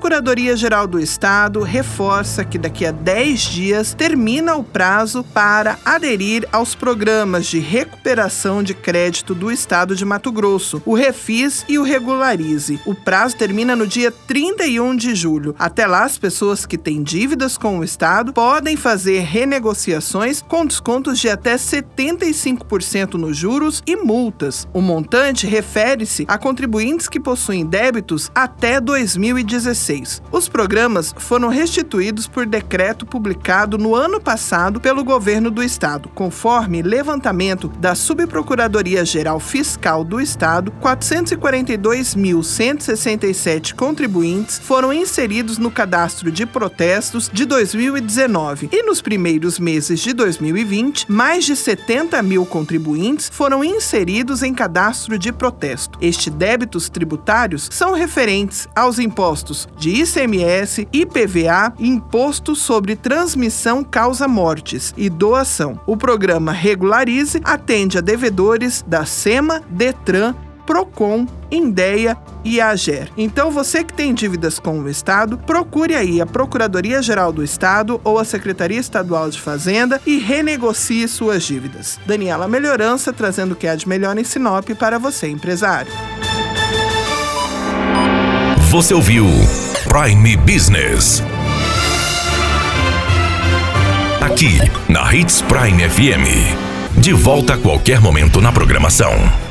Procuradoria-Geral do Estado reforça que daqui a 10 dias termina o prazo para aderir aos programas de recuperação de crédito do Estado de Mato Grosso, o Refis e o Regularize. O prazo termina no dia 31 de julho. Até lá, as pessoas que têm dívidas com o Estado podem fazer renegociações com descontos de até 75% nos juros e multas. O montante refere-se a contribuintes que possuem débitos até 2019. 2016. Os programas foram restituídos por decreto publicado no ano passado pelo governo do estado, conforme levantamento da Subprocuradoria-Geral Fiscal do Estado, 442.167 contribuintes foram inseridos no cadastro de protestos de 2019 e nos primeiros meses de 2020, mais de 70 mil contribuintes foram inseridos em cadastro de protesto. Estes débitos tributários são referentes aos impostos de ICMS, IPVA Imposto sobre Transmissão Causa Mortes e Doação. O programa Regularize atende a devedores da SEMA, DETRAN, PROCON, INDEA e AGER. Então, você que tem dívidas com o Estado, procure aí a Procuradoria-Geral do Estado ou a Secretaria Estadual de Fazenda e renegocie suas dívidas. Daniela Melhorança trazendo o que há de melhor em Sinop para você, empresário. Você ouviu Prime Business. Aqui, na Hits Prime FM. De volta a qualquer momento na programação.